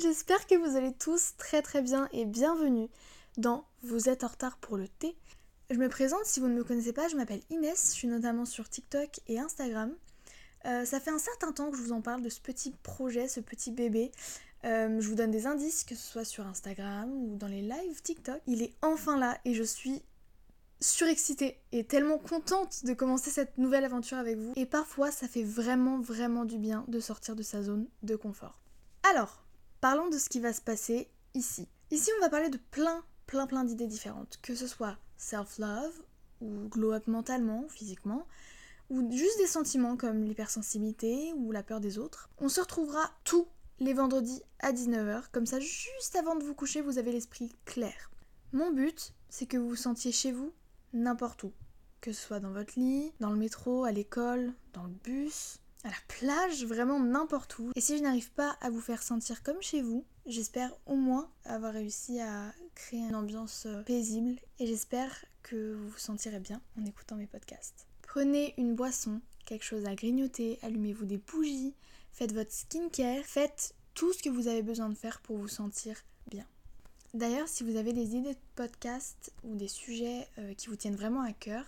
j'espère que vous allez tous très très bien et bienvenue dans Vous êtes en retard pour le thé. Je me présente, si vous ne me connaissez pas, je m'appelle Inès, je suis notamment sur TikTok et Instagram. Euh, ça fait un certain temps que je vous en parle de ce petit projet, ce petit bébé. Euh, je vous donne des indices, que ce soit sur Instagram ou dans les lives TikTok. Il est enfin là et je suis surexcitée et tellement contente de commencer cette nouvelle aventure avec vous. Et parfois, ça fait vraiment, vraiment du bien de sortir de sa zone de confort. Alors, parlons de ce qui va se passer ici. Ici, on va parler de plein, plein, plein d'idées différentes. Que ce soit self-love, ou glow up mentalement, physiquement, ou juste des sentiments comme l'hypersensibilité ou la peur des autres. On se retrouvera tous les vendredis à 19h, comme ça juste avant de vous coucher, vous avez l'esprit clair. Mon but, c'est que vous vous sentiez chez vous n'importe où. Que ce soit dans votre lit, dans le métro, à l'école, dans le bus, à la plage, vraiment n'importe où. Et si je n'arrive pas à vous faire sentir comme chez vous, j'espère au moins avoir réussi à créer une ambiance euh, paisible et j'espère que vous vous sentirez bien en écoutant mes podcasts. Prenez une boisson, quelque chose à grignoter, allumez-vous des bougies, faites votre skincare, faites tout ce que vous avez besoin de faire pour vous sentir bien. D'ailleurs, si vous avez des idées de podcasts ou des sujets euh, qui vous tiennent vraiment à cœur,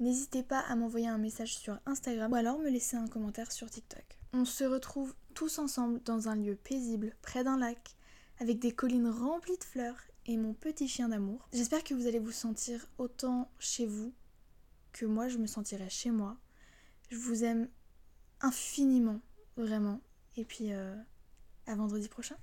n'hésitez pas à m'envoyer un message sur Instagram ou alors me laisser un commentaire sur TikTok. On se retrouve tous ensemble dans un lieu paisible, près d'un lac, avec des collines remplies de fleurs et mon petit chien d'amour. J'espère que vous allez vous sentir autant chez vous que moi je me sentirai chez moi. Je vous aime infiniment, vraiment. Et puis euh, à vendredi prochain.